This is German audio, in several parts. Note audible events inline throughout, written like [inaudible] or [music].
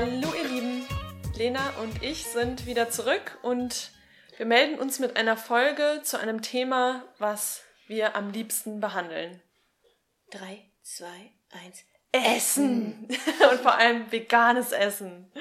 Hallo ihr Lieben, Lena und ich sind wieder zurück und wir melden uns mit einer Folge zu einem Thema, was wir am liebsten behandeln. Drei, zwei, eins. Essen! [laughs] und vor allem veganes Essen.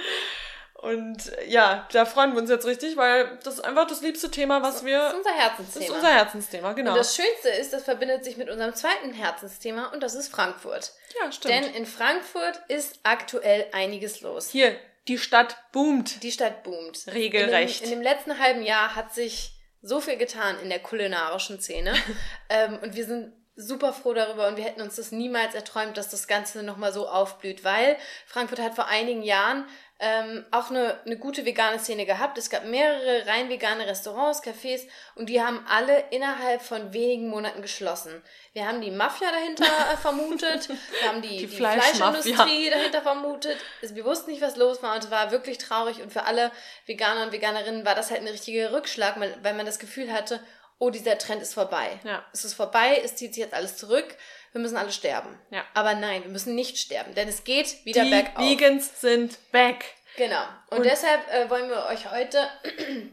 Und ja, da freuen wir uns jetzt richtig, weil das ist einfach das liebste Thema, was wir. Das ist unser Herzensthema. Das ist unser Herzensthema, genau. Und das Schönste ist, das verbindet sich mit unserem zweiten Herzensthema und das ist Frankfurt. Ja, stimmt. Denn in Frankfurt ist aktuell einiges los. Hier, die Stadt boomt. Die Stadt boomt. Regelrecht. In dem, in dem letzten halben Jahr hat sich so viel getan in der kulinarischen Szene. [laughs] ähm, und wir sind super froh darüber und wir hätten uns das niemals erträumt, dass das Ganze nochmal so aufblüht, weil Frankfurt hat vor einigen Jahren ähm, auch eine, eine gute vegane Szene gehabt. Es gab mehrere rein vegane Restaurants, Cafés und die haben alle innerhalb von wenigen Monaten geschlossen. Wir haben die Mafia dahinter äh, [laughs] vermutet, wir haben die, Die die. Fleischindustrie dahinter vermutet. Also wir wussten nicht, was los war und es war wirklich traurig und für alle Veganer und Veganerinnen war das halt ein richtiger Rückschlag, weil weil man das Gefühl hatte, oh, dieser Trend ist vorbei. Ja. Es ist vorbei, es zieht sich jetzt alles zurück, wir müssen alle sterben. Ja. Aber nein, wir müssen nicht sterben, denn es geht wieder Die bergauf. Vegans sind back. Genau. Und, Und- deshalb äh, wollen wir euch heute [clears throat]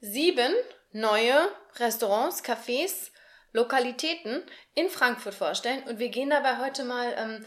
sieben neue Restaurants, Cafés, Lokalitäten in Frankfurt vorstellen. Und wir gehen dabei heute mal ähm,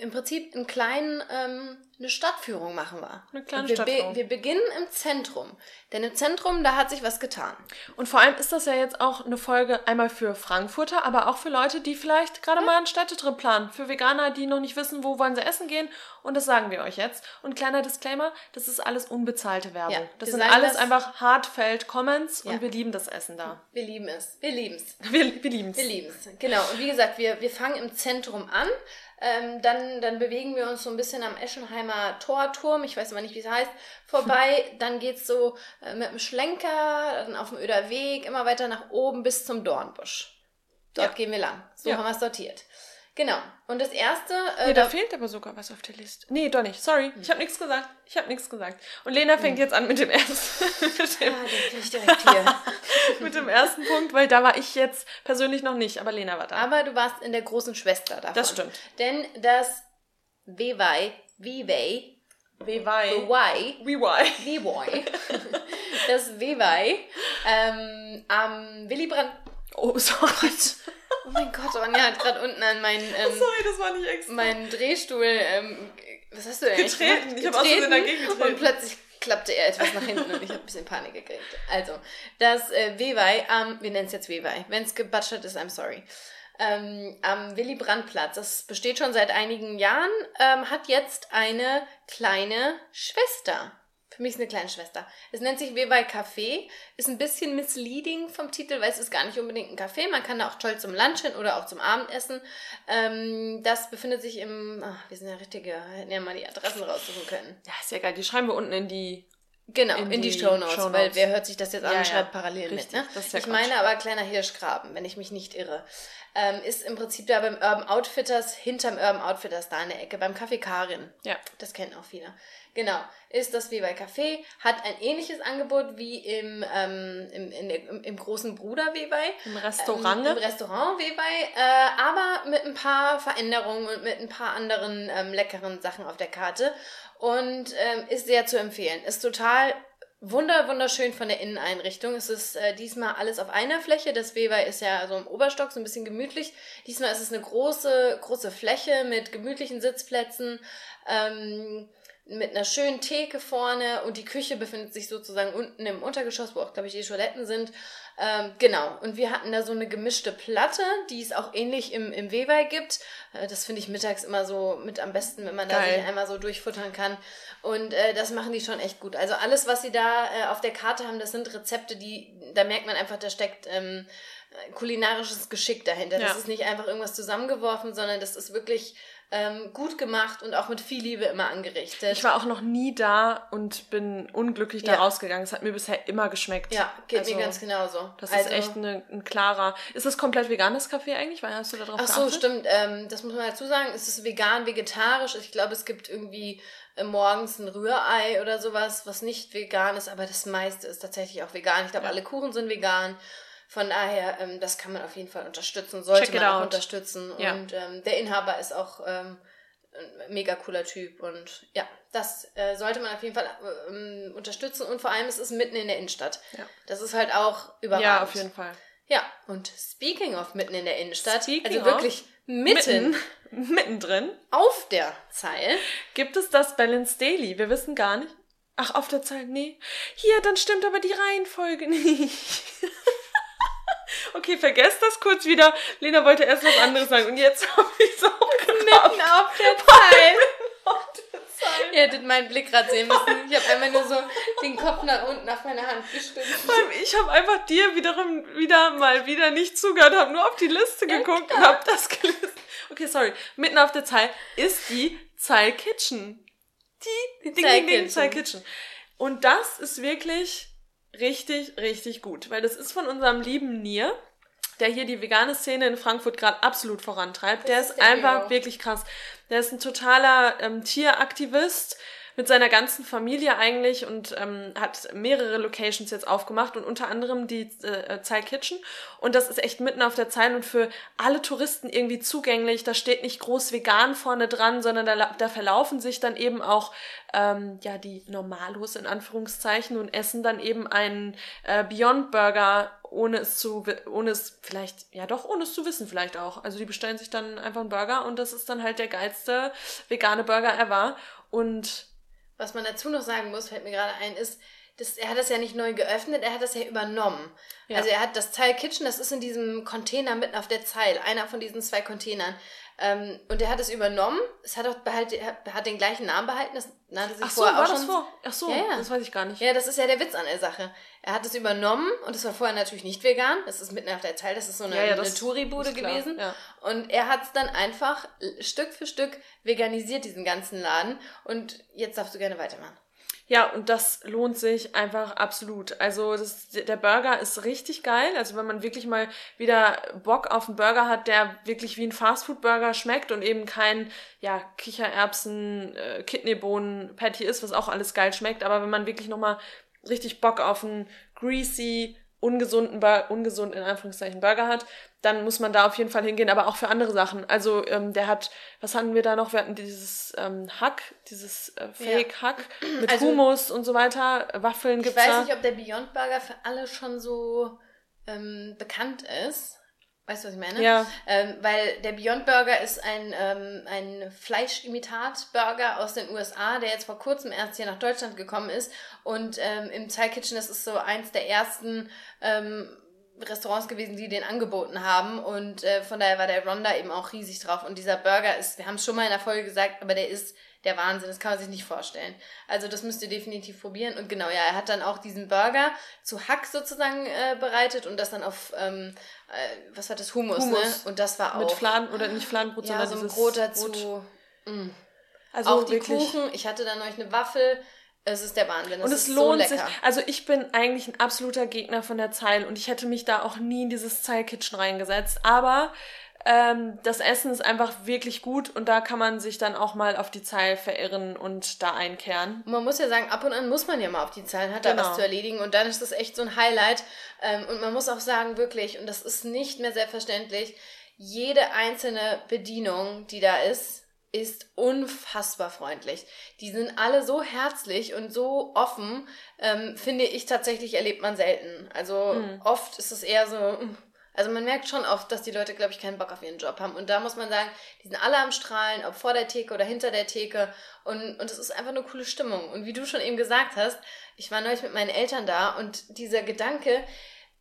im Prinzip einen kleinen, ähm, eine Stadtführung machen wir. Eine kleine wir, Stadtführung. Be wir beginnen im Zentrum. Denn im Zentrum, da hat sich was getan. Und vor allem ist das ja jetzt auch eine Folge einmal für Frankfurter, aber auch für Leute, die vielleicht gerade mal einen Städtetrip planen. Für Veganer, die noch nicht wissen, wo wollen sie essen gehen. Und das sagen wir euch jetzt. Und kleiner Disclaimer, das ist alles unbezahlte Werbung. Ja, das sind alles das- einfach Hardfeld-Comments Ja. und wir lieben das Essen da. Wir lieben es. Wir lieben es. Wir, wir lieben es. Wir lieben es. Genau. Und wie gesagt, wir, wir fangen im Zentrum an. Ähm, dann, dann bewegen wir uns so ein bisschen am Eschenheimer Torturm, ich weiß immer nicht, wie es heißt, vorbei. [laughs] dann geht's so äh, mit dem Schlenker, dann auf dem Öder Weg, immer weiter nach oben bis zum Dornbusch. Dort Ja. gehen wir lang. So Ja. haben wir es sortiert. Genau. Und das erste. Äh, Nee, da da- fehlt aber sogar was auf der Liste. Nee, doch nicht. Sorry. Ich habe nichts gesagt. Ich habe nichts gesagt. Und Lena fängt jetzt an mit dem ersten, [laughs] mit, dem, ah, [laughs] mit dem ersten Punkt, weil da war ich jetzt persönlich noch nicht, aber Lena war da. Aber du warst in der großen Schwester davon. Das stimmt. Denn das Vivai, Wei. Vivai, Wei. Vivai, das Vivai ähm, am Willy Brandt. Oh, sorry. Oh mein Gott, Ronja hat gerade unten an meinen, ähm, Sorry, das war nicht extra. meinen Drehstuhl, ähm, was hast du denn eigentlich Getreten. gemacht? Ich hab aus Versehen dagegen getreten. Und plötzlich klappte er etwas nach hinten und ich habe ein bisschen Panik gekriegt. Also, das äh, am, wir nennen es jetzt Vivai. Wenn es gebatschert ist, I'm sorry. Ähm, am Willy Brandt-Platz. Das besteht schon seit einigen Jahren, ähm, hat jetzt eine kleine Schwester. Für mich ist eine kleine Schwester. Es nennt sich Vivai Café, ist ein bisschen misleading vom Titel, weil es ist gar nicht unbedingt ein Café. Man kann da auch toll zum Lunch hin oder auch zum Abendessen. Ähm, das befindet sich im, ach, wir sind ja richtige, hätten ja mal die Adressen raussuchen können. Ja, ist ja geil. Die schreiben wir unten in die. Genau, In in, die, die Shownotes, Shownotes. weil wer hört sich das jetzt an Ja, und ja. schreibt parallel Richtig, mit, ne? das ist ja ich meine aber kleiner Hirschgraben, wenn ich mich nicht irre. Ähm, ist im Prinzip da beim Urban Outfitters, hinterm Urban Outfitters da in der Ecke, beim Café Karin. Ja. Das kennen auch viele. Genau. Ist das wie bei Café, hat ein ähnliches Angebot wie im, ähm, im, in im, im großen Bruder Webai. Im Restaurant. Ähm, Im Restaurant Webai, äh, aber mit ein paar Veränderungen und mit ein paar anderen ähm, leckeren Sachen auf der Karte. Und ähm, ist sehr zu empfehlen. Ist total wunder, wunderschön von der Inneneinrichtung. Es ist äh, diesmal alles auf einer Fläche. Das Webai ist ja so im Oberstock, so ein bisschen gemütlich. Diesmal ist es eine große, große Fläche mit gemütlichen Sitzplätzen. Ähm, mit einer schönen Theke vorne und die Küche befindet sich sozusagen unten im Untergeschoss, wo auch, glaube ich, die Toiletten sind. Ähm, genau, und wir hatten da so eine gemischte Platte, die es auch ähnlich im, im Webai gibt. Äh, das finde ich mittags immer so mit am besten, wenn man da Geil. sich einmal so durchfuttern kann. Und äh, das machen die schon echt gut. Also alles, was sie da äh, auf der Karte haben, das sind Rezepte, die, da merkt man einfach, da steckt ähm, kulinarisches Geschick dahinter. Das Ja. ist nicht einfach irgendwas zusammengeworfen, sondern das ist wirklich ähm, gut gemacht und auch mit viel Liebe immer angerichtet. Ich war auch noch nie da und bin unglücklich da Ja. rausgegangen. Es hat mir bisher immer geschmeckt. ja, geht Also, mir ganz genauso. Das Also- ist echt eine, ein klarer. Ist das komplett veganes Kaffee eigentlich? Weil hast du da drauf Ach so, geachtet? stimmt. Ähm, das muss man dazu sagen. Es ist vegan, vegetarisch. Ich glaube, es gibt irgendwie äh, morgens ein Rührei oder sowas, was nicht vegan ist, aber das meiste ist tatsächlich auch vegan. Ich glaube, Ja. alle Kuchen sind vegan. Von daher, ähm, das kann man auf jeden Fall unterstützen, sollte Check man auch out. unterstützen. Ja. Und ähm, der Inhaber ist auch ähm, ein mega cooler Typ und ja, das äh, sollte man auf jeden Fall äh, unterstützen und vor allem es ist mitten in der Innenstadt. Ja. Das ist halt auch überragend. Ja, auf jeden Fall. Ja, und speaking of mitten in der Innenstadt, speaking also wirklich mitten, mitten, [laughs] mittendrin, auf der Zeil, gibt es das Balance Daily. Wir wissen gar nicht. Ach, auf der Zeil, nee. Hier, dann stimmt aber die Reihenfolge [laughs] nicht. Okay, vergesst das kurz wieder. Lena wollte erst was anderes sagen und jetzt [laughs] habe ich es auch Mitten auf der Zeit. Ihr hättet meinen Blick gerade sehen müssen. Ich habe einmal nur so den Kopf nach unten auf meine Hand gestimmt. Ich habe einfach dir wiederum wieder mal wieder nicht zugehört, habe nur auf die Liste geguckt ja, und habe das gelesen. Okay, sorry. Mitten auf der Zeil ist die Zeil Kitchen. Die Ding, Ding, Ding, Zeil Kitchen. Und das ist wirklich richtig, richtig gut, weil das ist von unserem lieben Nier, der hier die vegane Szene in Frankfurt gerade absolut vorantreibt. Das der ist, ist einfach Hero. wirklich krass. Der ist ein totaler ähm, Tieraktivist mit seiner ganzen Familie eigentlich und ähm, hat mehrere Locations jetzt aufgemacht und unter anderem die äh, Zeil Kitchen. Und das ist echt mitten auf der Zeil und für alle Touristen irgendwie zugänglich. Da steht nicht groß vegan vorne dran, sondern da, da verlaufen sich dann eben auch ähm, ja die Normalos in Anführungszeichen und essen dann eben einen äh, Beyond Burger ohne es zu, ohne es vielleicht, ja doch, ohne es zu wissen vielleicht auch. Also die bestellen sich dann einfach einen Burger und das ist dann halt der geilste vegane Burger ever. Und was man dazu noch sagen muss, fällt mir gerade ein, ist, das, er hat das ja nicht neu geöffnet, er hat das ja übernommen. Ja. Also er hat das Zeil Kitchen, das ist in diesem Container mitten auf der Zeil, einer von diesen zwei Containern. Ähm, und er hat es übernommen. Es hat auch behalt, hat den gleichen Namen behalten. Das nannte sich Ach so, vorher war auch das vor? Ach so, ja, ja. das weiß ich gar nicht. Ja, das ist ja der Witz an der Sache. Er hat es übernommen und es war vorher natürlich nicht vegan. Das ist mitten auf der Zeil. Das ist so eine, ja, ja, eine Touri-Bude gewesen. Ja. Und er hat es dann einfach Stück für Stück veganisiert, diesen ganzen Laden. Und jetzt darfst du gerne weitermachen. Ja, und das lohnt sich einfach absolut. Also das, der Burger ist richtig geil. Also wenn man wirklich mal wieder Bock auf einen Burger hat, der wirklich wie ein Fastfood-Burger schmeckt und eben kein ja, Kichererbsen, äh, ist, was auch alles geil schmeckt. Aber wenn man wirklich nochmal richtig Bock auf einen greasy, ungesunden, ungesund in Anführungszeichen Burger hat, dann muss man da auf jeden Fall hingehen, aber auch für andere Sachen. Also ähm, der hat, was hatten wir da noch? Wir hatten dieses ähm, Hack, dieses äh, Fake-Hack ja. mit also, Hummus und so weiter. Waffeln Ich weiß da. nicht, ob der Beyond Burger für alle schon so ähm, bekannt ist. Weißt du, was ich meine? Ja. Ähm, weil der Beyond Burger ist ein, ähm, ein Fleischimitat-Burger aus den USA, der jetzt vor kurzem erst hier nach Deutschland gekommen ist. Und ähm, im Thai Kitchen, das ist so eins der ersten ähm, Restaurants gewesen, die den angeboten haben. Und äh, von daher war der Ronda eben auch riesig drauf. Und dieser Burger ist, wir haben es schon mal in der Folge gesagt, aber der ist der Wahnsinn. Das kann man sich nicht vorstellen. Also das müsst ihr definitiv probieren. Und genau, ja, er hat dann auch diesen Burger zu Hack sozusagen äh, bereitet und das dann auf, ähm, äh, was war das, Hummus, ne? Hummus, ne? Und das war auch... Mit Fladen, oder nicht Fladenbrot, ja, sondern so ein Brot dazu. Mm. Also auch die wirklich. Kuchen. Ich hatte dann euch eine Waffel. Es ist der Wahnsinn. Es und es lohnt so sich. Also ich bin eigentlich ein absoluter Gegner von der Zeil und ich hätte mich da auch nie in dieses Zeil-Kitchen reingesetzt. Aber ähm, das Essen ist einfach wirklich gut und da kann man sich dann auch mal auf die Zeil verirren und da einkehren. Man muss ja sagen, ab und an muss man ja mal auf die Zeilen, hat genau. da was zu erledigen und dann ist das echt so ein Highlight. Ähm, und man muss auch sagen, wirklich, und das ist nicht mehr selbstverständlich, jede einzelne Bedienung, die da ist, ist unfassbar freundlich. Die sind alle so herzlich und so offen, ähm, finde ich tatsächlich, erlebt man selten. Also mhm. oft ist es eher so, hm, also man merkt schon oft, dass die Leute, glaube ich, keinen Bock auf ihren Job haben. Und da muss man sagen, die sind alle am Strahlen, ob vor der Theke oder hinter der Theke. Und, und es ist einfach eine coole Stimmung. Und wie du schon eben gesagt hast, ich war neulich mit meinen Eltern da und dieser Gedanke,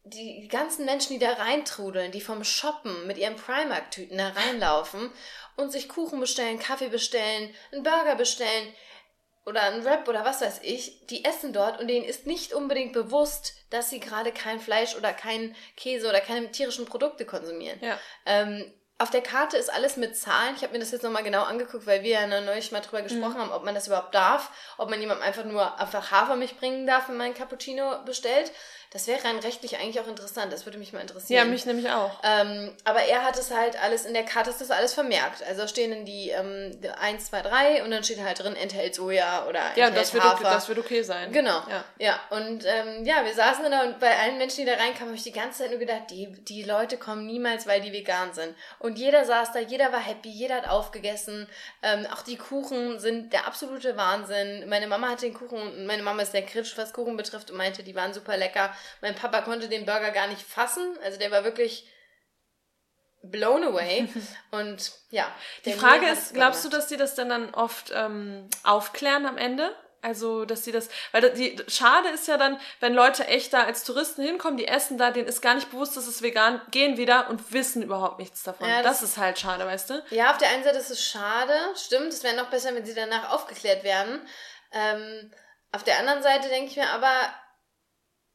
die ganzen Menschen, die da reintrudeln, die vom Shoppen mit ihren Primark-Tüten da reinlaufen und sich Kuchen bestellen, Kaffee bestellen, einen Burger bestellen, oder ein Rap oder was weiß ich, die essen dort und denen ist nicht unbedingt bewusst, dass sie gerade kein Fleisch oder kein Käse oder keine tierischen Produkte konsumieren. Ja. Ähm, auf der Karte ist alles mit Zahlen. Ich habe mir das jetzt nochmal genau angeguckt, weil wir ja neulich mal drüber gesprochen mhm. haben, ob man das überhaupt darf, ob man jemandem einfach nur einfach Hafermilch bringen darf, wenn man ein Cappuccino bestellt. Das wäre rein rechtlich eigentlich auch interessant. Das würde mich mal interessieren. Ja, mich nämlich auch. Ähm, aber er hat es halt alles, in der Karte ist das alles vermerkt. Also stehen dann die ähm, 1, 2, 3 und dann steht halt drin, enthält Soja oder enthält Ja, das wird, Hafer. okay, das wird okay sein. Genau. Ja. Ja, und ähm, ja, wir saßen da und bei allen Menschen, die da reinkamen, habe ich die ganze Zeit nur gedacht, die, die Leute kommen niemals, weil die vegan sind. Und jeder saß da, jeder war happy, jeder hat aufgegessen. Ähm, auch die Kuchen sind der absolute Wahnsinn. Meine Mama hat den Kuchen, und meine Mama ist sehr kritisch, was Kuchen betrifft und meinte, die waren super lecker. Mein Papa konnte den Burger gar nicht fassen. Also der war wirklich blown away. [laughs] und ja. Die Frage ist, glaubst du, dass die das dann, dann oft ähm, aufklären am Ende? Also, dass sie das, weil die, schade ist ja dann, wenn Leute echt da als Touristen hinkommen, die essen da, denen ist gar nicht bewusst, dass es vegan, gehen wieder und wissen überhaupt nichts davon. Ja, das, das- ist halt schade, weißt du? Ja, auf der einen Seite ist es schade, stimmt. Es wäre noch besser, wenn sie danach aufgeklärt werden. Ähm, auf der anderen Seite denke ich mir aber,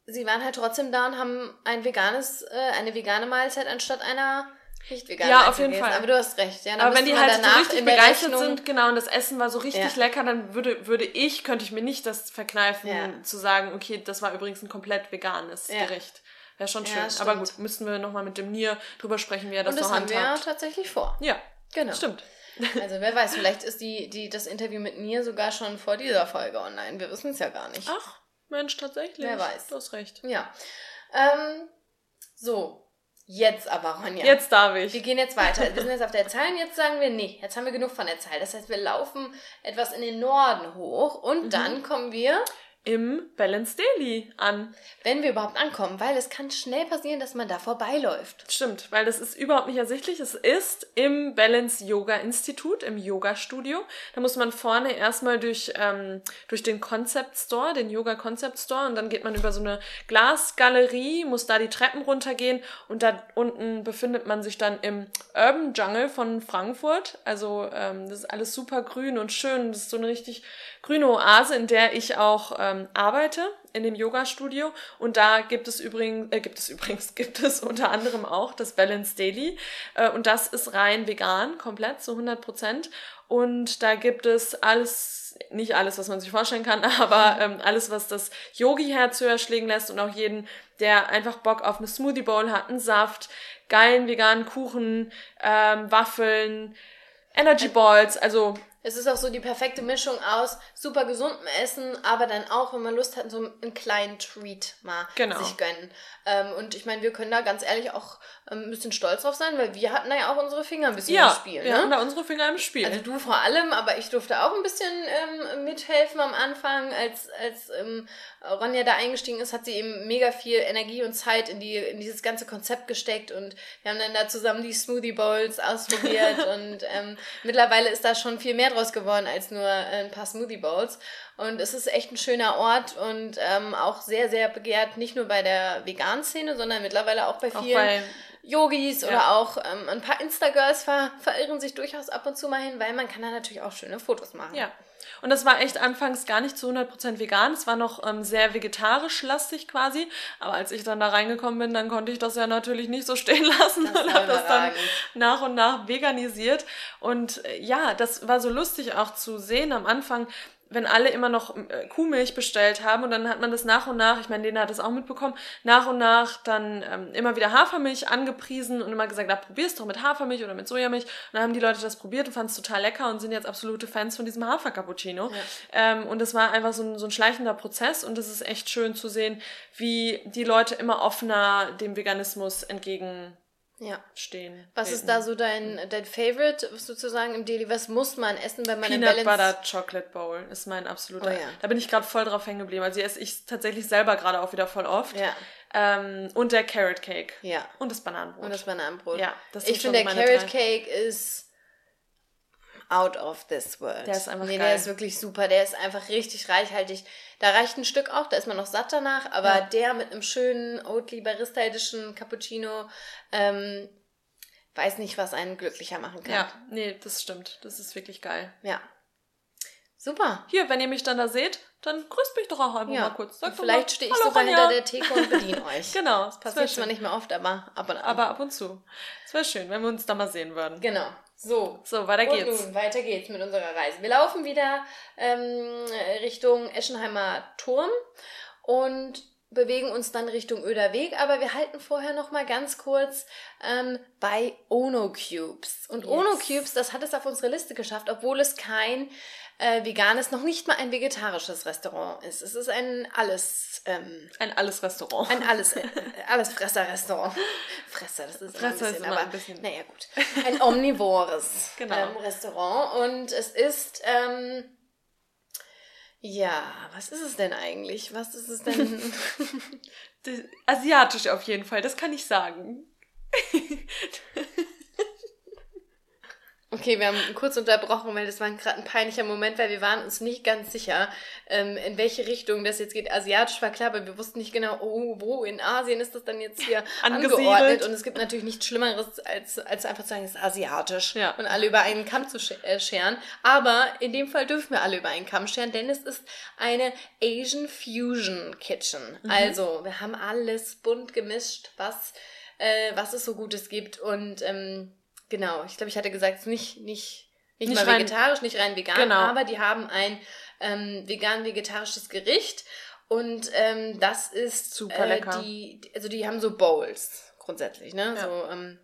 sie waren halt trotzdem da und haben ein veganes, äh, eine vegane Mahlzeit anstatt einer nicht veganen Ja, auf jeden gegessen. Fall. Aber du hast recht, ja. Aber wenn die halt so richtig begeistert Rechnung- sind, genau, und das Essen war so richtig Ja. lecker, dann würde, würde ich, könnte ich mir nicht das verkneifen, Ja. zu sagen, okay, das war übrigens ein komplett veganes Ja. Gericht. Wäre schon schön. Aber gut, müssten wir nochmal mit dem Nier drüber sprechen, wie er das Und das so haben wir ja handhabt. tatsächlich vor. Ja, Genau. stimmt. [laughs] Also wer weiß, vielleicht ist die, die, das Interview mit Nia sogar schon vor dieser Folge online. Wir wissen es ja gar nicht. Ach, Mensch, tatsächlich. Wer weiß. Du hast recht. Ja. Ähm, so, jetzt aber, Ronja. Jetzt darf ich. Wir gehen jetzt weiter. Wir sind jetzt auf der Zahl und jetzt sagen wir, nee, jetzt haben wir genug von der Zahl. Das heißt, wir laufen etwas in den Norden hoch und dann kommen wir, Im Balance Daily an. wenn wir überhaupt ankommen, weil es kann schnell passieren, dass man da vorbeiläuft. Stimmt, weil das ist überhaupt nicht ersichtlich. Es ist im Balance Yoga Institut, im Yoga Studio. Da muss man vorne erstmal durch, ähm, durch den Concept Store, den Yoga Concept Store, und dann geht man über so eine Glasgalerie, muss da die Treppen runtergehen und da unten befindet man sich dann im Urban Jungle von Frankfurt. Also ähm, das ist alles super grün und schön. Das ist so eine richtig grüne Oase, in der ich auch ähm, arbeite in dem Yoga-Studio. Und da gibt es übrigens, äh, gibt es [laughs] übrigens, gibt es unter anderem auch das Balance Daily. Äh, und das ist rein vegan, komplett, zu 100 Prozent. Und da gibt es alles, nicht alles, was man sich vorstellen kann, [laughs] aber ähm, alles, was das Yogi-Herz höher schlägen lässt und auch jeden, der einfach Bock auf eine Smoothie Bowl hat, einen Saft, geilen veganen Kuchen, ähm, Waffeln, Energy Balls, also Es ist auch so die perfekte Mischung aus super gesundem Essen, aber dann auch, wenn man Lust hat, so einen kleinen Treat mal Genau. sich gönnen. Ähm, und ich meine, wir können da ganz ehrlich auch ähm, ein bisschen stolz drauf sein, weil wir hatten da ja auch unsere Finger ein bisschen ja, im Spiel. wir ne? haben da unsere Finger im Spiel. Also du vor allem, aber ich durfte auch ein bisschen ähm, mithelfen am Anfang. Als, als ähm, Ronja da eingestiegen ist, hat sie eben mega viel Energie und Zeit in, die, in dieses ganze Konzept gesteckt und wir haben dann da zusammen die Smoothie Bowls ausprobiert [laughs] und ähm, mittlerweile ist da schon viel mehr draus geworden als nur äh, ein paar Smoothie Bowls. Und es ist echt ein schöner Ort und ähm, auch sehr, sehr begehrt, nicht nur bei der Vegan-Szene, sondern mittlerweile auch bei auch vielen bei Yogis Ja. oder auch ähm, ein paar Insta-Girls ver verirren sich durchaus ab und zu mal hin, weil man kann da natürlich auch schöne Fotos machen. Ja. Und das war echt anfangs gar nicht zu 100% vegan. Es war noch ähm, sehr vegetarisch lastig quasi. Aber als ich dann da reingekommen bin, dann konnte ich das ja natürlich nicht so stehen [laughs] lassen und habe das dann nach und nach veganisiert. Und äh, ja, das war so lustig auch zu sehen am Anfang, wenn alle immer noch äh, Kuhmilch bestellt haben und dann hat man das nach und nach, ich meine, Lena hat das auch mitbekommen, nach und nach dann ähm, immer wieder Hafermilch angepriesen und immer gesagt, na, probier's doch mit Hafermilch oder mit Sojamilch. Und dann haben die Leute das probiert und fanden es total lecker und sind jetzt absolute Fans von diesem Hafer-Cappuccino. Ähm, und das war einfach so ein, so ein schleichender Prozess und es ist echt schön zu sehen, wie die Leute immer offener dem Veganismus entgegenstehen. Ja. Was treten. ist da so dein, dein Favorite sozusagen im Daily? Was muss man essen, wenn man im Peanut Balance... Butter Chocolate Bowl ist mein absoluter. Oh ja. Da bin ich gerade voll drauf hängen geblieben. Also die esse ich tatsächlich selber gerade auch wieder voll oft. Ja, Ähm, und der Carrot Cake. ja. Und das Bananenbrot. Und das Bananenbrot. Ja, das ich finde, der Carrot drei. Cake ist out of this world. Der ist einfach Nee, geil. der ist wirklich super. Der ist einfach richtig reichhaltig. Da reicht ein Stück auch, da ist man noch satt danach, aber Ja. der mit einem schönen Oatly Barista Edition Cappuccino, ähm, weiß nicht, was einen glücklicher machen kann. ja, nee, das stimmt. Das ist wirklich geil. Ja. Super. Hier, wenn ihr mich dann da seht, dann grüßt mich doch auch einfach Ja. mal kurz. Sagt vielleicht stehe ich "Hallo, sogar Ronja." hinter der Theke und bediene [laughs] euch. Genau, Das passiert zwar nicht mehr oft, aber ab und an. Aber ab und zu. Es wäre schön, wenn wir uns da mal sehen würden. Genau. So. So, weiter Und geht's. nun, weiter geht's mit unserer Reise. Wir laufen wieder ähm, Richtung Eschenheimer Turm und bewegen uns dann Richtung Öder Weg, aber wir halten vorher noch mal ganz kurz ähm, bei Ono Cubes. Und yes. Ono Cubes, das hat es auf unsere Liste geschafft, obwohl es kein äh, veganes, noch nicht mal ein vegetarisches Restaurant ist. Es ist ein alles ähm, ein alles Restaurant. Ein alles äh, alles Fresser Restaurant. Fresser, das ist, Fresser ein bisschen, ist aber ein bisschen. naja gut, ein omnivores [laughs] genau. ähm, Restaurant und es ist ähm, ja, was ist es denn eigentlich? Was ist es denn? [laughs] Asiatisch auf jeden Fall, das kann ich sagen. [laughs] Okay, wir haben kurz unterbrochen, weil das war gerade ein peinlicher Moment, weil wir waren uns nicht ganz sicher, ähm, in welche Richtung das jetzt geht. Asiatisch war klar, aber wir wussten nicht genau, oh, wo in Asien ist das dann jetzt hier [laughs] angeordnet. Und es gibt natürlich nichts Schlimmeres, als, als einfach zu sagen, es ist asiatisch ja. und alle über einen Kamm zu äh, scheren. Aber in dem Fall dürfen wir alle über einen Kamm scheren, denn es ist eine Asian Fusion Kitchen. Mhm. Also, wir haben alles bunt gemischt, was, äh, was es so Gutes gibt und ähm, Genau, ich glaube, ich hatte gesagt, es ist nicht, nicht, nicht, nicht mal rein, vegetarisch, nicht rein vegan, genau. aber die haben ein ähm, vegan-vegetarisches Gericht und ähm, das ist super äh, lecker. Die, also die haben so Bowls grundsätzlich, ne? Ja. So, ähm,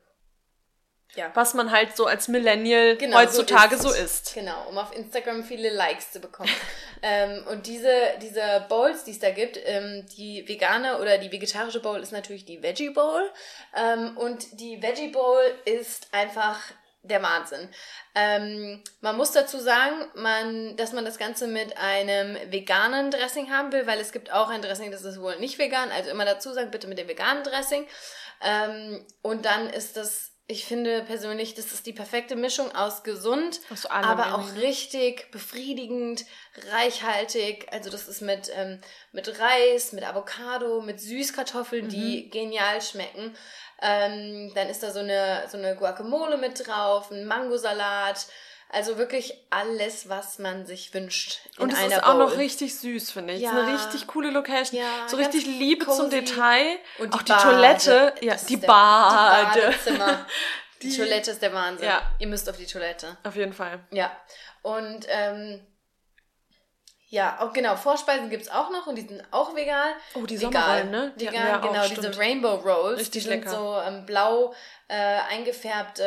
ja. Was man halt so als Millennial genau, heutzutage so, so isst. Genau, um auf Instagram viele Likes zu bekommen. [laughs] ähm, und diese, diese Bowls, die es da gibt, ähm, die vegane oder die vegetarische Bowl ist natürlich die Veggie Bowl. Ähm, und die Veggie Bowl ist einfach der Wahnsinn. Ähm, man muss dazu sagen, man, dass man das Ganze mit einem veganen Dressing haben will, weil es gibt auch ein Dressing, das ist wohl nicht vegan. Also immer dazu sagen, bitte mit dem veganen Dressing. Ähm, und dann ist das ich finde persönlich, das ist die perfekte Mischung aus gesund, aus aber auch richtig befriedigend, reichhaltig. Also das ist mit, ähm, mit Reis, mit Avocado, mit Süßkartoffeln, mhm. die genial schmecken. Ähm, dann ist da so eine, so eine Guacamole mit drauf, ein Mangosalat. Also wirklich alles, was man sich wünscht. Und es ist Bowl. auch noch richtig süß, finde ich. Ja. Es ist eine richtig coole Location. Ja, so richtig Liebe cozy. zum Detail. Und die auch die Bade. Toilette. Ja, die Bade. Die Badezimmer. [laughs] die, die Toilette ist der Wahnsinn. Ja. Ihr müsst auf die Toilette. Auf jeden Fall. Ja. Und ähm, ja, auch genau, Vorspeisen gibt es auch noch und die sind auch vegan. Oh, die Sommerrollen, ne? Die vegan, ja, genau, auch, diese Rainbow Rolls. Richtig die sind lecker. so ähm, blau äh, eingefärbt,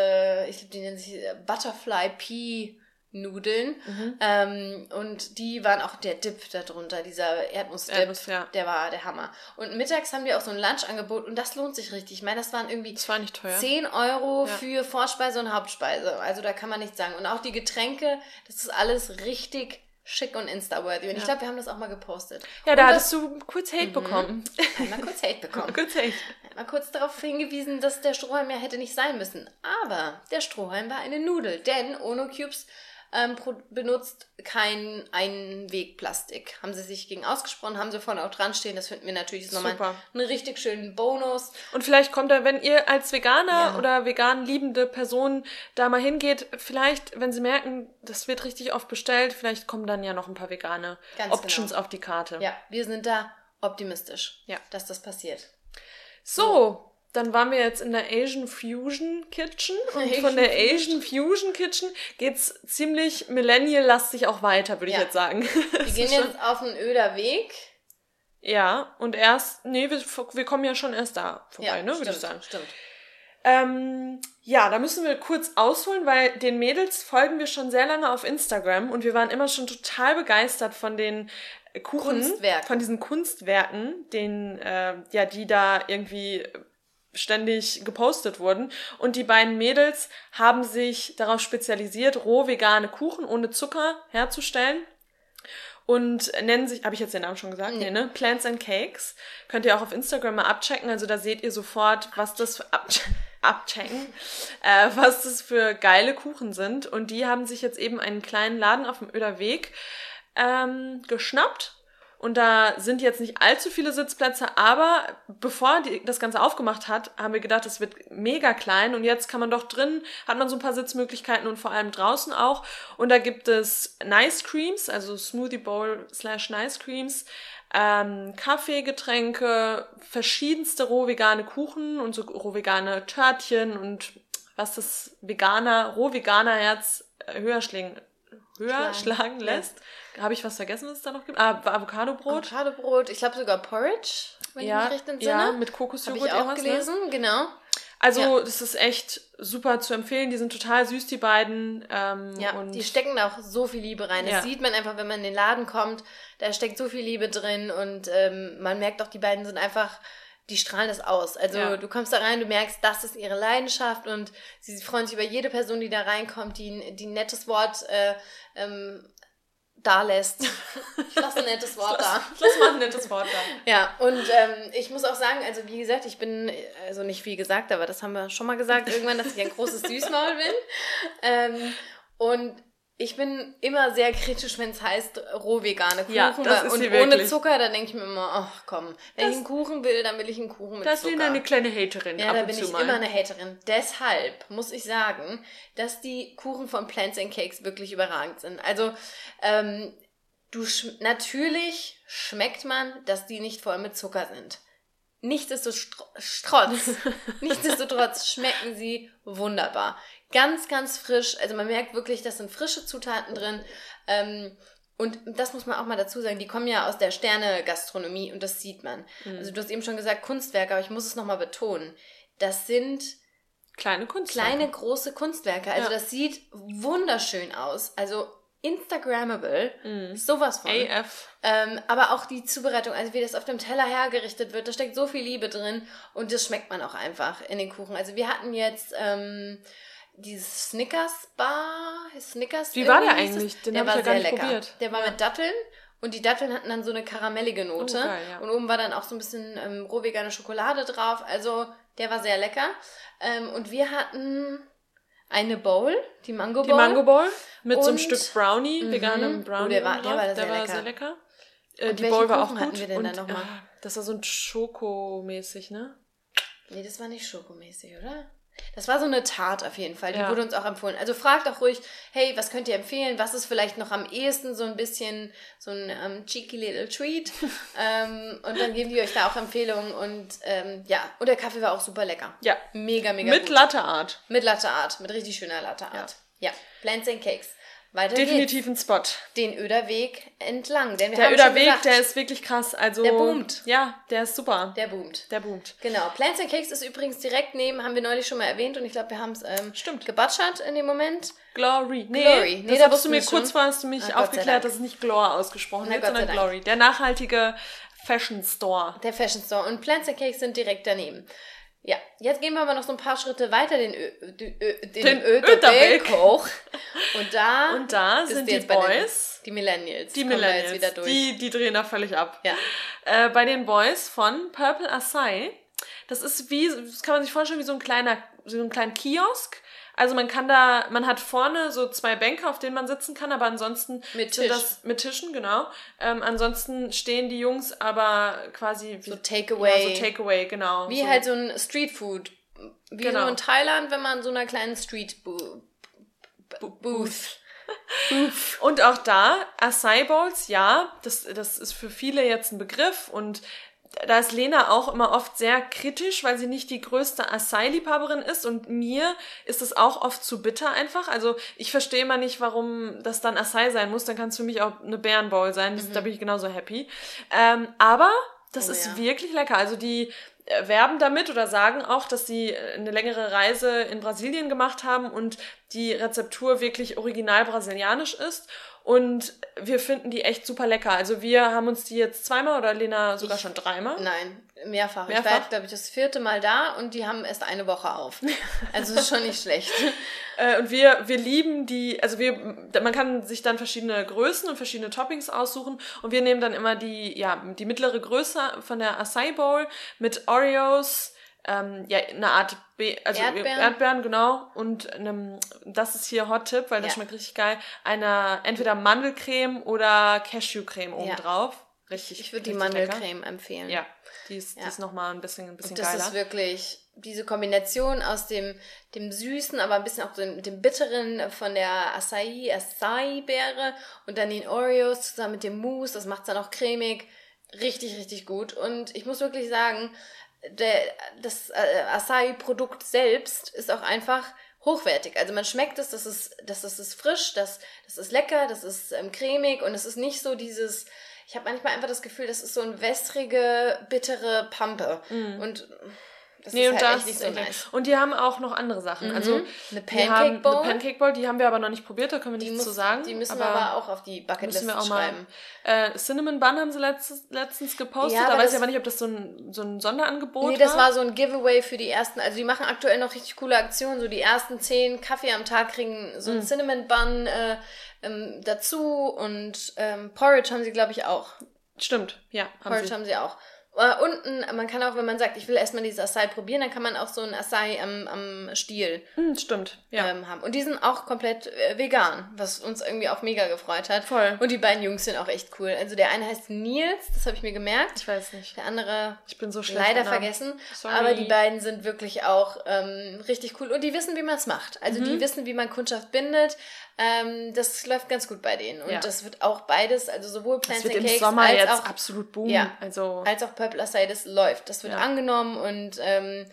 ich glaube, die nennen sich äh, Butterfly Pea Nudeln. Mhm. Ähm, und die waren auch der Dip darunter, dieser Erdnussdip, Erdnuss, ja. der war der Hammer. Und mittags haben wir auch so ein Lunchangebot und das lohnt sich richtig. Ich meine, das waren irgendwie das war nicht teuer. 10 Euro ja. für Vorspeise und Hauptspeise. Also da kann man nichts sagen. Und auch die Getränke, das ist alles richtig schick und Insta-worthy. Und ja. ich glaube, wir haben das auch mal gepostet. Ja, da hattest du kurz Hate mhm. bekommen. Einmal kurz Hate bekommen. [laughs] kurz Hate. Einmal kurz darauf hingewiesen, dass der Strohhalm ja hätte nicht sein müssen. Aber der Strohhalm war eine Nudel, denn Ono Cubes ähm, benutzt kein Einwegplastik. Haben sie sich gegen ausgesprochen, haben sie vorne auch dran stehen. Das finden wir natürlich nochmal einen richtig schönen Bonus. Und vielleicht kommt da, wenn ihr als Veganer ja. oder vegan liebende Person da mal hingeht, vielleicht, wenn sie merken, das wird richtig oft bestellt, vielleicht kommen dann ja noch ein paar vegane Ganz Options genau. auf die Karte. Ja, wir sind da optimistisch, ja. dass das passiert. So, dann waren wir jetzt in der Asian Fusion Kitchen [laughs] und Asian von der Asian Fusion Kitchen geht's ziemlich millennial-lastig auch weiter, würde ja. ich jetzt sagen. [laughs] Wir gehen jetzt auf einen öder Weg. Ja, und erst, nee, wir, wir kommen ja schon erst da vorbei, ja, ne, würde ich sagen. Stimmt. Ähm, ja, da müssen wir kurz ausholen, weil den Mädels folgen wir schon sehr lange auf Instagram und wir waren immer schon total begeistert von den Kuchen, Kunstwerk. von diesen Kunstwerken, den, äh, ja, die da irgendwie ständig gepostet wurden. Und die beiden Mädels haben sich darauf spezialisiert, roh vegane Kuchen ohne Zucker herzustellen. Und nennen sich, habe ich jetzt den Namen schon gesagt? Nee, ne? Plants and Cakes. Könnt ihr auch auf Instagram mal abchecken. Also da seht ihr sofort, was das für ab [laughs] abchecken, äh, was das für geile Kuchen sind. Und die haben sich jetzt eben einen kleinen Laden auf dem Öder Weg ähm, geschnappt und da sind jetzt nicht allzu viele Sitzplätze, aber bevor die das Ganze aufgemacht hat, haben wir gedacht, es wird mega klein und jetzt kann man doch drin, hat man so ein paar Sitzmöglichkeiten und vor allem draußen auch. Und da gibt es Nice Creams, also Smoothie Bowl slash Nice Creams, ähm, Kaffeegetränke, verschiedenste roh-vegane Kuchen und so roh-vegane Törtchen und was das Veganer, roh-veganer Herz höher schlagen, höher schlagen, schlagen lässt. Habe ich was vergessen, was es da noch gibt? Ah, Avocadobrot. Avocadobrot, ich glaube sogar Porridge. wenn ja, ich mich recht entsinne. ja, mit Habe Kokosjoghurt ich auch irgendwas, ne? gelesen, genau. Also, Ja. das ist echt super zu empfehlen. Die sind total süß, die beiden. Ähm, Ja, und die stecken da auch so viel Liebe rein. Ja. Das sieht man einfach, wenn man in den Laden kommt. Da steckt so viel Liebe drin und ähm, man merkt auch, die beiden sind einfach, die strahlen das aus. Also Ja. du kommst da rein, du merkst, das ist ihre Leidenschaft und sie freuen sich über jede Person, die da reinkommt, die, die ein nettes Wort äh, ähm, da lässt. Ich lasse ein nettes [laughs] Wort da. Lass mal ein nettes Wort da. [laughs] Ja, und ähm, ich muss auch sagen, also wie gesagt, ich bin, also nicht wie gesagt, aber das haben wir schon mal gesagt irgendwann, dass ich ein großes Süßmaul bin. Ähm, und ich bin immer sehr kritisch, wenn es heißt roh vegane Kuchen. Ja, das ist und ohne. Zucker, da denke ich mir immer, ach komm, wenn Das- ich einen Kuchen will, dann will ich einen Kuchen mit Da ist Zucker. Lena eine kleine Haterin. Ja, ab da und bin zu ich mal. immer eine Haterin. Deshalb muss ich sagen, dass die Kuchen von Plants and Cakes wirklich überragend sind. Also, ähm, du sch natürlich schmeckt man, dass die nicht voll mit Zucker sind. Nichtsdestotrotz, [laughs] nichtsdestotrotz schmecken sie wunderbar. Ganz, ganz frisch. Also man merkt wirklich, das sind frische Zutaten drin. Ähm, und das muss man auch mal dazu sagen, die kommen ja aus der Sterne-Gastronomie und das sieht man. Mhm. Also du hast eben schon gesagt Kunstwerke, aber ich muss es nochmal betonen. Das sind Kleine Kunst. kleine, große Kunstwerke. Also Ja. das sieht wunderschön aus. Also Instagrammable, Mhm. sowas von. AF. Ähm, aber auch die Zubereitung, also wie das auf dem Teller hergerichtet wird, da steckt so viel Liebe drin und das schmeckt man auch einfach in den Kuchen. Also wir hatten jetzt ähm, dieses Snickers Bar, Snickers. Wie war der eigentlich? Den der war ja sehr lecker. probiert. Der war Ja. mit Datteln und die Datteln hatten dann so eine karamellige Note Oh, geil, ja. und oben war dann auch so ein bisschen ähm, roh vegane Schokolade drauf. Also der war sehr lecker. Ähm, und wir hatten eine Bowl, die Mango Bowl. Die Mango Bowl mit so einem Und- Stück Brownie, Mhm. veganem Oh, Brownie. der war- der war sehr der war lecker. sehr lecker. Äh, Und die Bowl war auch Kuchen gut. hatten wir denn und, da noch mal? äh, das war so ein Schokomäßig, ne? Nee, das war nicht schokomäßig, oder? Das war so eine Tart auf jeden Fall. Die Ja. wurde uns auch empfohlen. Also fragt auch ruhig, hey, was könnt ihr empfehlen? Was ist vielleicht noch am ehesten so ein bisschen so ein ähm, cheeky little treat? [laughs] ähm, und dann geben die euch da auch Empfehlungen. Und ähm, ja, und der Kaffee war auch super lecker. Ja. Mega, mega Mit gut. Latte Art. mit Latte Art, mit richtig schöner Latte Art. Ja, Plants and Cakes. Weiter Definitiv ein Spot. geht's den Öderweg entlang. Denn wir Der haben schon Öderweg, gesagt, der ist wirklich krass. Also, Der boomt. Ja, der ist super. der boomt. Der boomt. Genau, Plants and Cakes ist übrigens direkt neben, haben wir neulich schon mal erwähnt und ich glaube, wir haben es ähm, Stimmt. gebutschert in dem Moment. Glory. Nee, Glory. Nee, das da hast du mir wir kurz schon. vorher hast du mich Ah, aufgeklärt, dass es nicht Glor ausgesprochen Na, wird, sondern. Glory. Der nachhaltige Fashion Store. Der Fashion Store. Und Plants and Cakes sind direkt daneben. Ja, jetzt gehen wir aber noch so ein paar Schritte weiter den, Ö den, den, Öderweg. hoch. Und da [laughs] Und da sind die jetzt bei den- Boys. die Millennials. Die Millennials, wieder durch. Die, die drehen da völlig ab. ja. Äh, bei den Boys von Purple Acai. Das ist wie, das kann man sich vorstellen, wie so ein kleiner, so ein kleiner Kiosk. Also man kann da, man hat vorne so zwei Bänke, auf denen man sitzen kann, aber ansonsten Mit Tisch. das mit Tischen, genau. Ähm, ansonsten stehen die Jungs aber quasi wie, So Takeaway. Ja, so Takeaway, genau. Wie so. halt so ein Streetfood. Wie Genau. so in Thailand, wenn man so einer kleinen Street Booth. Booth. Und auch da, Acai Bowls, ja, das, das ist für viele jetzt ein Begriff und da ist Lena auch immer oft sehr kritisch, weil sie nicht die größte Acai-Liebhaberin ist und mir ist es auch oft zu bitter einfach. Also ich verstehe immer nicht, warum das dann Acai sein muss. Dann kann es für mich auch eine Bärenbowl sein. Das, Da bin ich genauso happy. Ähm, aber das Mhm. Oh ist ja. wirklich lecker. Also die äh, werben damit oder sagen auch, dass sie äh, eine längere Reise in Brasilien gemacht haben und die Rezeptur wirklich original brasilianisch ist. Und wir finden die echt super lecker. Also wir haben uns die jetzt zweimal oder Lena sogar schon dreimal. Nein, mehrfach. Ich Mehrfach? war jetzt, glaube ich, das vierte Mal da und die haben erst eine Woche auf. [laughs] Also ist schon nicht schlecht. Äh, und wir, wir lieben die, also wir, man kann sich dann verschiedene Größen und verschiedene Toppings aussuchen und wir nehmen dann immer die, ja, die mittlere Größe von der Acai Bowl mit Oreos, ähm, ja, eine Art Be also Erdbeeren. Erdbeeren, genau. Und einem, das ist hier Hot Tip, weil das Ja. schmeckt richtig geil. Eine entweder Mandelcreme oder Cashewcreme Ja. obendrauf. Richtig. Ich würde die richtig lecker. Mandelcreme empfehlen. Ja, die ist, Ja. die ist nochmal ein bisschen, ein bisschen Und das geiler. ist wirklich diese Kombination aus dem, dem Süßen, aber ein bisschen auch dem, dem Bitteren von der Acai, Acai-Beere und dann den Oreos zusammen mit dem Mousse. Das macht es dann auch cremig. Richtig, richtig gut. Und ich muss wirklich sagen, der, das äh, Acai-Produkt selbst ist auch einfach hochwertig. Also man schmeckt es, das ist, das ist, ist frisch, das, das ist lecker, das ist ähm, cremig und es ist nicht so dieses, ich habe manchmal einfach das Gefühl, das ist so ein wässrige, bittere Pampe. Mhm. Und das Nee, ist und halt das nicht so nice. Und die haben auch noch andere Sachen. Also Mhm. Eine wir haben Pancake Bowl. Eine Pancake Bowl, die haben wir aber noch nicht probiert, da können wir Die, nichts muss, zu sagen. die müssen wir aber auch auf die Bucketlist schreiben. Äh, Cinnamon Bun haben sie letztens, letztens gepostet, Ja, da aber weiß ich aber nicht, ob das so ein, so ein Sonderangebot Nee, das war so ein Giveaway für die ersten. Also die machen aktuell noch richtig coole Aktionen. So die ersten zehn Kaffee am Tag kriegen so Mhm. einen Cinnamon Bun äh, ähm, dazu und ähm, Porridge haben sie, glaube ich, auch. Stimmt, ja, haben Porridge sie. haben sie auch. Äh, unten, man kann auch, wenn man sagt, ich will erstmal dieses Acai probieren, dann kann man auch so ein Acai am, am Stiel Hm, stimmt, ja. ähm, haben. Und die sind auch komplett äh, vegan, was uns irgendwie auch mega gefreut hat. Voll. Und die beiden Jungs sind auch echt cool. Also der eine heißt Nils, das habe ich mir gemerkt. Ich weiß nicht. Der andere Ich bin so schlecht. leider vergessen. Sorry. Aber die beiden sind wirklich auch ähm, richtig cool und die wissen, wie man es macht. Also Mhm. die wissen, wie man Kundschaft bindet. Ähm, das läuft ganz gut bei denen. Und Ja. das wird auch beides, also sowohl Das Plants wird and im Cakes Sommer als jetzt auch, absolut boomen. Ja. Also, als auch Purple Acai, das läuft. Das wird Ja. angenommen und ähm,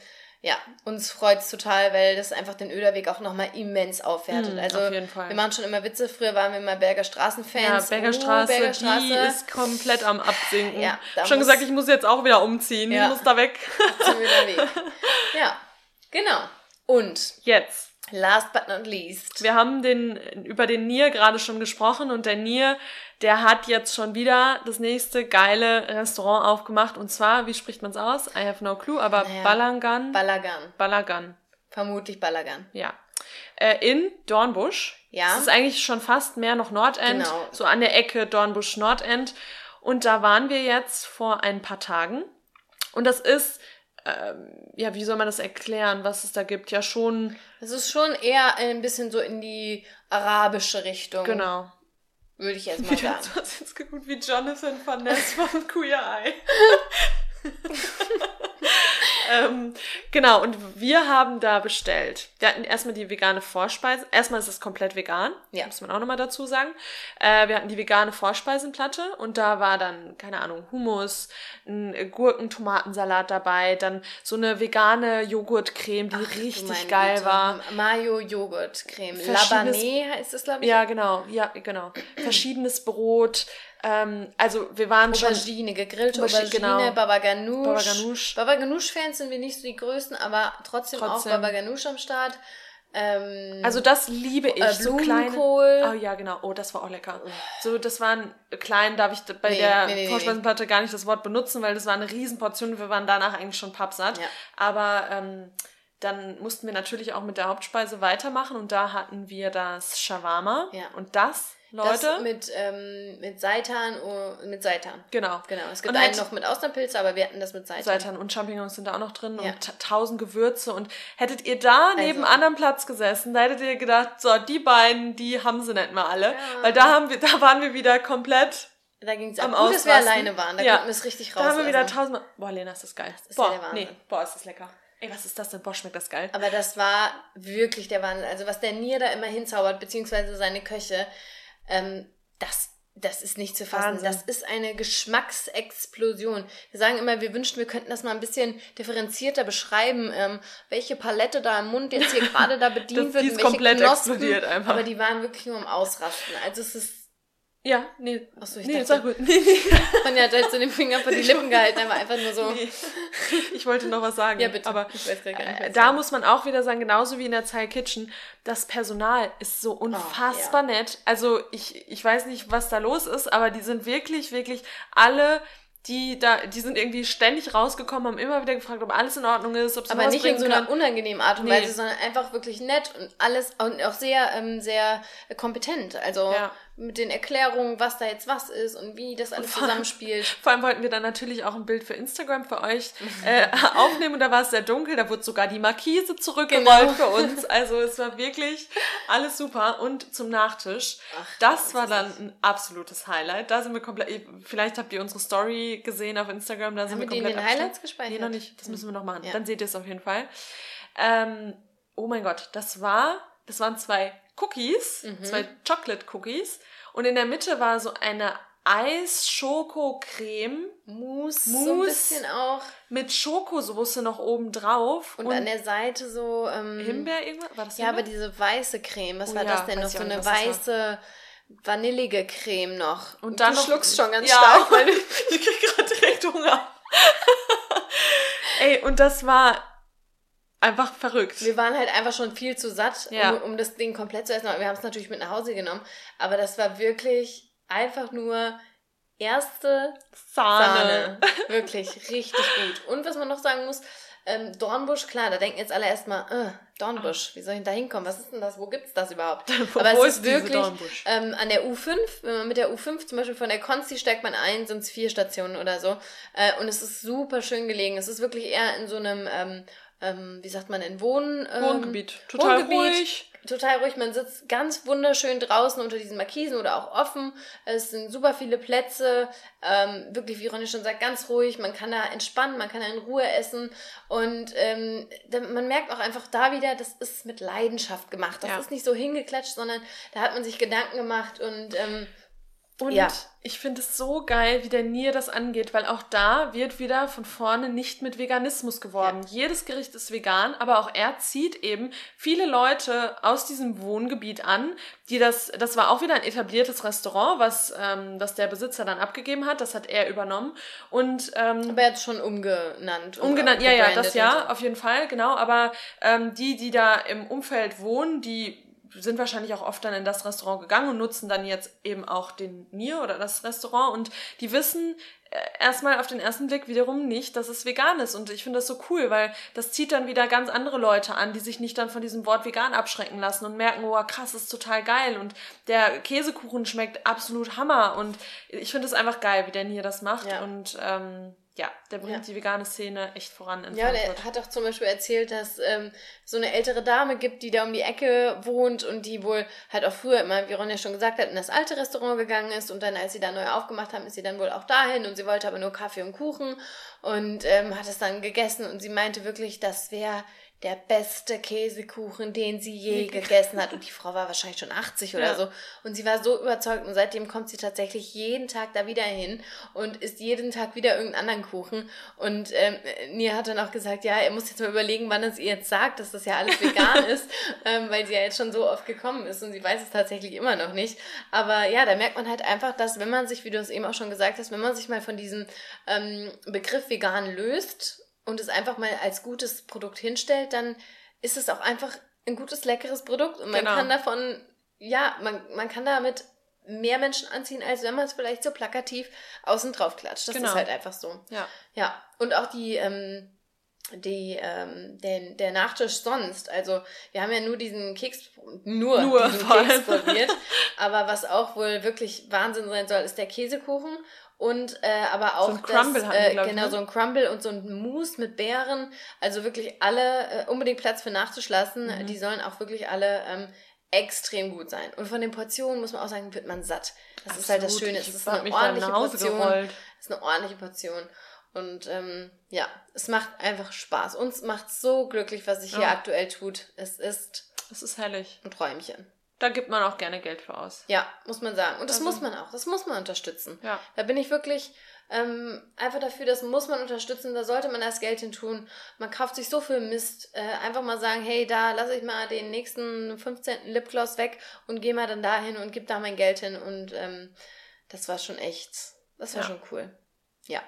ja, uns freut's total, weil das einfach den Öderweg auch nochmal immens aufwertet. Mm, also auf jeden Fall. wir machen schon immer Witze. Früher waren wir immer Berger Straßenfans. ja, Bergerstraße, Uh, Bergerstraße. die ist komplett am Absinken. Ja, Schon gesagt, ich muss jetzt auch wieder umziehen. Ja. Ich muss da weg. zum Öderweg. [laughs] Ja, genau. Und Jetzt. Last but not least. Wir haben den, über den Nier gerade schon gesprochen und der Nier, der hat jetzt schon wieder das nächste geile Restaurant aufgemacht und zwar, wie spricht man es aus? I have no clue, aber Naja, Balangan. Balagan. Balagan, Vermutlich Balagan. ja. Äh, in Dornbusch. Ja. Das ist eigentlich schon fast mehr noch Nordend, Genau. so an der Ecke Dornbusch-Nordend. Und da waren wir jetzt vor ein paar Tagen. Und das ist, ja, wie soll man das erklären, was es da gibt? Ja, schon, Es ist schon eher ein bisschen so in die arabische Richtung. genau. Würde ich jetzt [laughs] mal Du sagen. hast jetzt geguckt wie Jonathan Van Ness vom Queer Eye. [laughs] ähm, genau, und wir haben da bestellt. Wir hatten erstmal die vegane Vorspeise. Erstmal ist es komplett vegan. Ja. Muss man auch nochmal dazu sagen. Äh, wir hatten die vegane Vorspeisenplatte und da war dann, keine Ahnung, Hummus, ein Gurken-Tomatensalat dabei, dann so eine vegane Joghurtcreme, die Du richtig geil Güte. war. Mayo-Joghurt-Creme. Labanais heißt es, glaube ich. Ja, genau, ja, genau. Verschiedenes Brot. Ähm, also wir waren schon Aubergine, gegrillte Aubergine, Aubergine, genau. Baba Ganoush. Baba Ganoush. Baba Ganoush-Fans sind wir nicht so die größten, aber trotzdem, Trotzdem. auch Baba Ganoush am Start. Ähm, Also das liebe ich. äh, so kleine. Oh ja, genau. Oh, das war auch lecker. So, das waren klein, darf ich bei Nee, der nee, nee. Vorspeisenplatte gar nicht das Wort benutzen, weil das war eine Riesenportion. Wir waren danach eigentlich schon pappsatt. Ja. Aber ähm, dann mussten wir natürlich auch mit der Hauptspeise weitermachen und da hatten wir das Shawarma. Ja. Und das, Leute, Das mit, ähm, mit Seitan, oh, mit Seitan. genau. Genau. Es gibt Und einen halt- noch mit Austernpilze, aber wir hatten das mit Seitan. Seitan und Champignons sind da auch noch drin Ja. und ta- tausend Gewürze. Und hättet ihr da neben Also- anderem Platz gesessen, da hättet ihr gedacht, so, die beiden, die haben sie nicht mal alle. Ja. Weil da haben wir, da waren wir wieder komplett, Da ging es am. Gut, dass wir alleine waren. Da Ja. konnten wir es richtig raus. da haben wir wieder tausendmal, boah, Lena, ist das geil. ist boah, ja der Wahnsinn. nee, boah, ist das lecker. Ey, was ist das denn? Boah, schmeckt das geil. Aber das war wirklich der Wahnsinn. Also was der Nier da immer hinzaubert, beziehungsweise seine Köche, ähm, das, das ist nicht zu fassen. Wahnsinn. Das ist eine Geschmacksexplosion. Wir sagen immer, wir wünschten, wir könnten das mal ein bisschen differenzierter beschreiben, ähm, welche Palette da im Mund jetzt hier [laughs] gerade da bedient Das- wird. die ist welche komplett Knospen. explodiert einfach. Aber die waren wirklich nur am Ausrasten. Also es ist, Ja, nee. Achso, ich nee, dachte- sag gut. [laughs] Nee, nee. Ronja hat halt so den Finger vor die Lippen gehalten, aber einfach nur so. nee. Ich wollte noch was sagen. Ja, bitte. Aber Ich weiß gar nicht, äh, da du- muss man auch wieder sagen, genauso wie in der Thai Kitchen, das Personal ist so unfassbar nett. Also ich, ich weiß nicht, was da los ist, aber die sind wirklich, wirklich alle, die da, die sind irgendwie ständig rausgekommen, haben immer wieder gefragt, ob alles in Ordnung ist, ob sie Aber nicht in so einer unangenehmen Art und Nee. Weise, sondern einfach wirklich nett und alles und auch sehr, ähm, sehr kompetent. Also Ja. Mit den Erklärungen, was da jetzt was ist und wie das alles vor zusammenspielt. Vor allem wollten wir dann natürlich auch ein Bild für Instagram für euch äh, aufnehmen und da war es sehr dunkel, da wurde sogar die Markise zurückgerollt Genau. für uns. Also es war wirklich alles super. Und zum Nachtisch, Ach, das war dann ein absolutes Highlight. Da sind wir komplett, vielleicht habt ihr unsere Story gesehen auf Instagram, da sind Haben wir komplett den. Highlights gespeichert? Nee, noch nicht. Das müssen wir noch machen. Ja. Dann seht ihr es auf jeden Fall. Ähm, oh mein Gott, das war, das waren zwei Cookies, Mhm. zwei Chocolate Cookies. Und in der Mitte war so eine Eis-Schoko-Creme. Mousse, Mousse. So ein bisschen auch. Mit Schokosoße noch oben drauf. Und, und, an der Seite so. Ähm, Himbeer irgendwas? War das Himbeer? Ja, aber diese weiße Creme. Was oh, war ja, das denn noch? So eine weiße. Vanillige Creme noch. Und dann du schluckst schon ganz ja, stark. Weil [laughs] ich krieg gerade direkt Hunger. Ey, und das war einfach verrückt. Wir waren halt einfach schon viel zu satt, ja. um, um das Ding komplett zu essen. Wir haben es natürlich mit nach Hause genommen. Aber das war wirklich einfach nur erste Sahne. Sahne. Wirklich, richtig gut. Und was man noch sagen muss, ähm, Dornbusch, klar, da denken jetzt alle erstmal, äh, Dornbusch, wie soll ich da hinkommen? Was ist denn das? Wo gibt's das überhaupt? [laughs] Aber es ist wirklich ähm, an der U5, wenn man mit der U5 zum Beispiel von der Konsti steigt man ein, sind es vier Stationen oder so. Äh, und es ist super schön gelegen. Es ist wirklich eher in so einem ähm, ähm, wie sagt man, in Wohn, ähm, Wohngebiet. Total Wohngebiet. ruhig. Total ruhig. Man sitzt ganz wunderschön draußen unter diesen Markisen oder auch offen. Es sind super viele Plätze. Ähm, wirklich, wie Ronny schon sagt, ganz ruhig. Man kann da entspannen, man kann da in Ruhe essen. Und ähm, man merkt auch einfach da wieder, das ist mit Leidenschaft gemacht. Das ja. ist nicht so hingeklatscht, sondern da hat man sich Gedanken gemacht und ähm, und ja. ich finde es so geil, wie der Nier das angeht, weil auch da wird wieder von vorne nicht mit Veganismus geworben. Ja. Jedes Gericht ist vegan, aber auch er zieht eben viele Leute aus diesem Wohngebiet an, die das, das war auch wieder ein etabliertes Restaurant, was, ähm, was der Besitzer dann abgegeben hat, das hat er übernommen. Und, ähm, aber er hat es schon umgenannt. Umgenannt, ja, ja, das ja, so. auf jeden Fall, genau. Aber ähm, die, die da im Umfeld wohnen, die sind wahrscheinlich auch oft dann in das Restaurant gegangen und nutzen dann jetzt eben auch den Nier oder das Restaurant. Und die wissen äh, erstmal auf den ersten Blick wiederum nicht, dass es vegan ist. Und ich finde das so cool, weil das zieht dann wieder ganz andere Leute an, die sich nicht dann von diesem Wort vegan abschrecken lassen und merken, oh krass, ist total geil. Und der Käsekuchen schmeckt absolut Hammer. Und ich finde es einfach geil, wie der Nier das macht. Ja. und ähm, ja, der bringt ja. die vegane Szene echt voran in Ja, der hat auch zum Beispiel erzählt, dass ähm, so eine ältere Dame gibt, die da um die Ecke wohnt und die wohl halt auch früher immer, wie Ron ja schon gesagt hat, in das alte Restaurant gegangen ist und dann, als sie da neu aufgemacht haben, ist sie dann wohl auch dahin und sie wollte aber nur Kaffee und Kuchen und ähm, hat es dann gegessen und sie meinte wirklich, das wäre der beste Käsekuchen, den sie je gegessen hat. Und die Frau war wahrscheinlich schon 80 oder ja. so. Und sie war so überzeugt und seitdem kommt sie tatsächlich jeden Tag da wieder hin und isst jeden Tag wieder irgendeinen anderen Kuchen. Und ähm, Nia hat dann auch gesagt, ja, er muss jetzt mal überlegen, wann es ihr jetzt sagt, dass das ja alles vegan [laughs] ist, ähm, weil sie ja jetzt schon so oft gekommen ist und sie weiß es tatsächlich immer noch nicht. Aber ja, da merkt man halt einfach, dass wenn man sich, wie du es eben auch schon gesagt hast, wenn man sich mal von diesem ähm, Begriff vegan löst und es einfach mal als gutes Produkt hinstellt, dann ist es auch einfach ein gutes, leckeres Produkt. Und man genau. kann davon, ja, man, man kann damit mehr Menschen anziehen, als wenn man es vielleicht so plakativ außen drauf klatscht. Das genau. ist halt einfach so. Ja. Ja. Und auch die, ähm, die, ähm, den, der Nachtisch sonst. Also wir haben ja nur diesen Keks, nur, nur diesen Keks probiert. aber was auch wohl wirklich Wahnsinn sein soll, ist der Käsekuchen. Und äh, aber auch so ein Crumble das, äh, genau ne? so ein Crumble und so ein Mousse mit Beeren. Also wirklich alle äh, unbedingt Platz für Nachtisch lassen. Mhm. Die sollen auch wirklich alle ähm, extrem gut sein. Und von den Portionen muss man auch sagen, wird man satt. Das Absolut. ist halt das Schöne. Es ist eine ordentliche Portion. Es ist eine ordentliche Portion. Und ähm, ja, es macht einfach Spaß. Uns macht so glücklich, was sich ja. hier aktuell tut. Es ist. Es ist herrlich. Ein Träumchen. Da gibt man auch gerne Geld für aus. Ja, muss man sagen. Und das also. muss man auch. Das muss man unterstützen. Ja. Da bin ich wirklich ähm, einfach dafür, das muss man unterstützen. Da sollte man das Geld hin tun. Man kauft sich so viel Mist. Äh, einfach mal sagen, hey, da lasse ich mal den nächsten 15. Lipgloss weg und gehe mal dann dahin und gebe da mein Geld hin. Und ähm, das war schon echt. Das war ja. schon cool. Ja.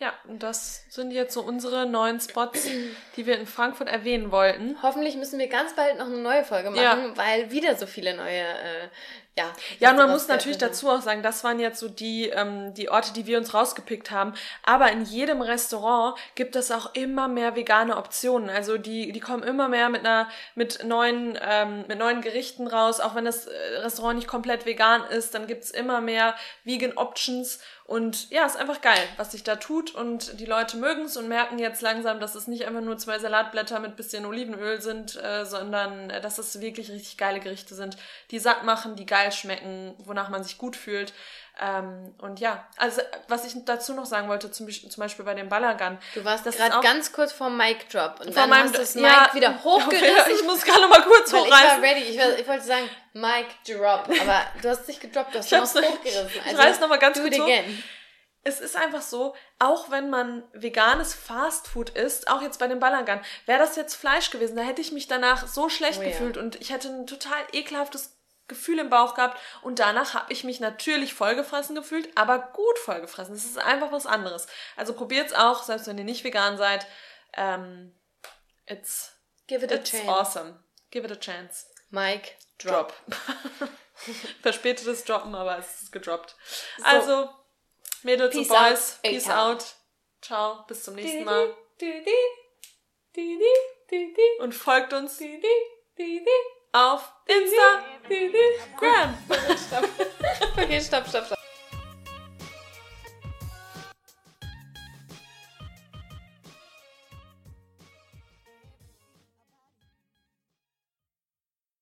Ja, und das sind jetzt so unsere neuen Spots, die wir in Frankfurt erwähnen wollten. Hoffentlich müssen wir ganz bald noch eine neue Folge machen, ja. weil wieder so viele neue, äh, ja. Ja, und man muss natürlich dazu auch sagen, das waren jetzt so die, ähm, die Orte, die wir uns rausgepickt haben. Aber in jedem Restaurant gibt es auch immer mehr vegane Optionen. Also die, die kommen immer mehr mit einer, mit neuen, ähm, mit neuen Gerichten raus. Auch wenn das äh, Restaurant nicht komplett vegan ist, dann gibt's immer mehr Vegan Options. Und ja, ist einfach geil, was sich da tut. Und die Leute mögen es und merken jetzt langsam, dass es nicht einfach nur zwei Salatblätter mit bisschen Olivenöl sind, äh, sondern äh, dass es wirklich richtig geile Gerichte sind, die satt machen, die geil geil schmecken, wonach man sich gut fühlt. Ähm, und ja, also was ich dazu noch sagen wollte, zum, zum Beispiel bei dem Balagan. Du warst gerade ganz kurz vor Mic Drop und vor dann meinem, hast du das Mic [laughs] ja, wieder hochgerissen. Ich muss gerade noch mal kurz weil ich hochreißen. war ready. Ich, war, ich wollte sagen Mic Drop, aber du hast nicht gedroppt, du hast Ich noch hochgerissen. ich Also, reiß noch mal ganz kurz hoch. Es ist einfach so, auch wenn man veganes Fastfood isst, auch jetzt bei dem Balagan, wäre das jetzt Fleisch gewesen, da hätte ich mich danach so schlecht Oh ja. gefühlt und ich hätte ein total ekelhaftes Gefühl im Bauch gehabt und danach habe ich mich natürlich vollgefressen gefühlt, aber gut vollgefressen. Es ist einfach was anderes. Also probiert's auch, selbst wenn ihr nicht vegan seid. Ähm, it's Give it a it's chance. awesome. Give it a chance. Mic Drop. Drop. [laughs] Verspätetes Droppen, aber es ist gedroppt. Also, Mädels Peace und Boys, out, peace A-Town. out. Ciao, bis zum nächsten Mal. Und folgt uns. Auf Instagram. [laughs] Okay, stopp, stopp, stopp.